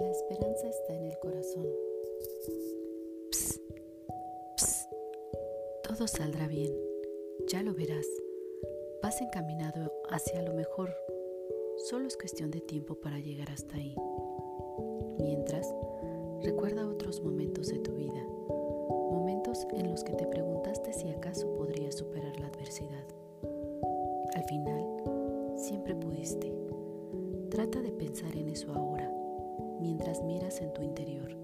La esperanza está en el corazón. Ps, ps, todo saldrá bien, ya lo verás. Vas encaminado hacia lo mejor. Solo es cuestión de tiempo para llegar hasta ahí. Mientras, recuerda otros momentos de tu vida, momentos en los que te preguntaste si acaso podrías superar la adversidad. Al final, siempre pudiste. Trata de pensar en eso ahora mientras miras en tu interior.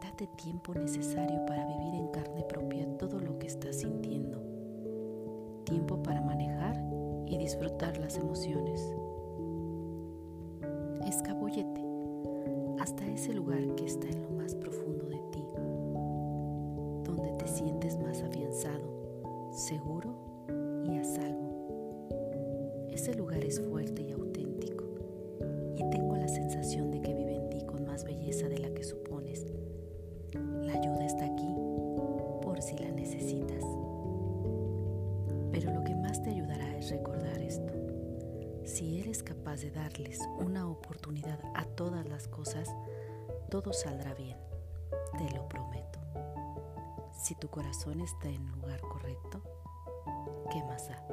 Date tiempo necesario para vivir en carne propia todo lo que estás sintiendo. Tiempo para manejar y disfrutar las emociones. Escabullete hasta ese lugar que está en lo más profundo de ti, donde te sientes más afianzado, seguro y a salvo. Ese lugar es fuerte y auténtico recordar esto. Si eres capaz de darles una oportunidad a todas las cosas, todo saldrá bien, te lo prometo. Si tu corazón está en el lugar correcto, ¿qué más da?